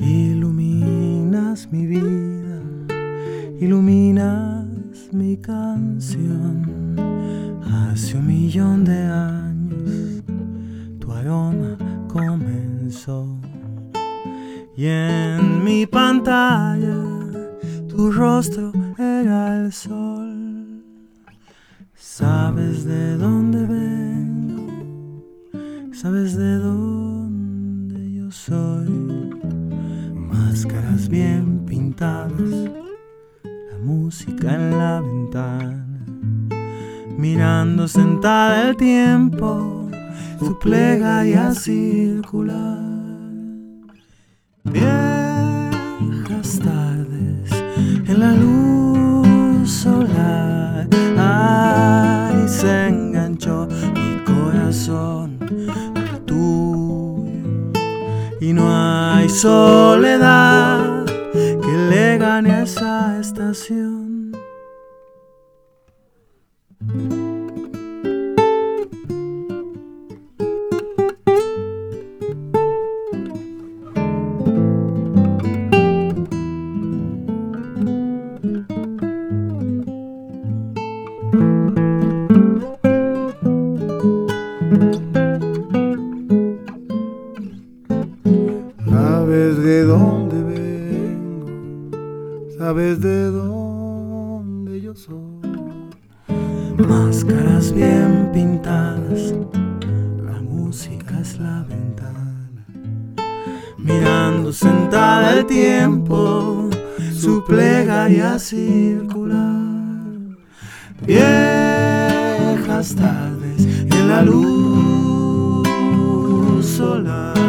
Iluminas mi vida, iluminas mi canción. Hace un millón de años tu aroma comenzó. Y en mi pantalla tu rostro era el sol. Sabes de dónde vengo, sabes de dónde yo soy. Máscaras bien pintadas, la música en la ventana mirando sentada el tiempo, su plegaria circular. Viejas tardes en la luz solar, ay, se enganchó mi corazón al tuyo, y no hay soledad que le gane a esa estación. Sabes de dónde vengo, sabes de dónde yo soy. Máscaras bien pintadas, la música es la ventana. Mirando sentada el tiempo, su plegaria circular. Viejas tardes en la luz solar.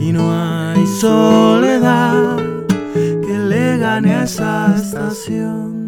Y no hay soledad que le gane a esa estación.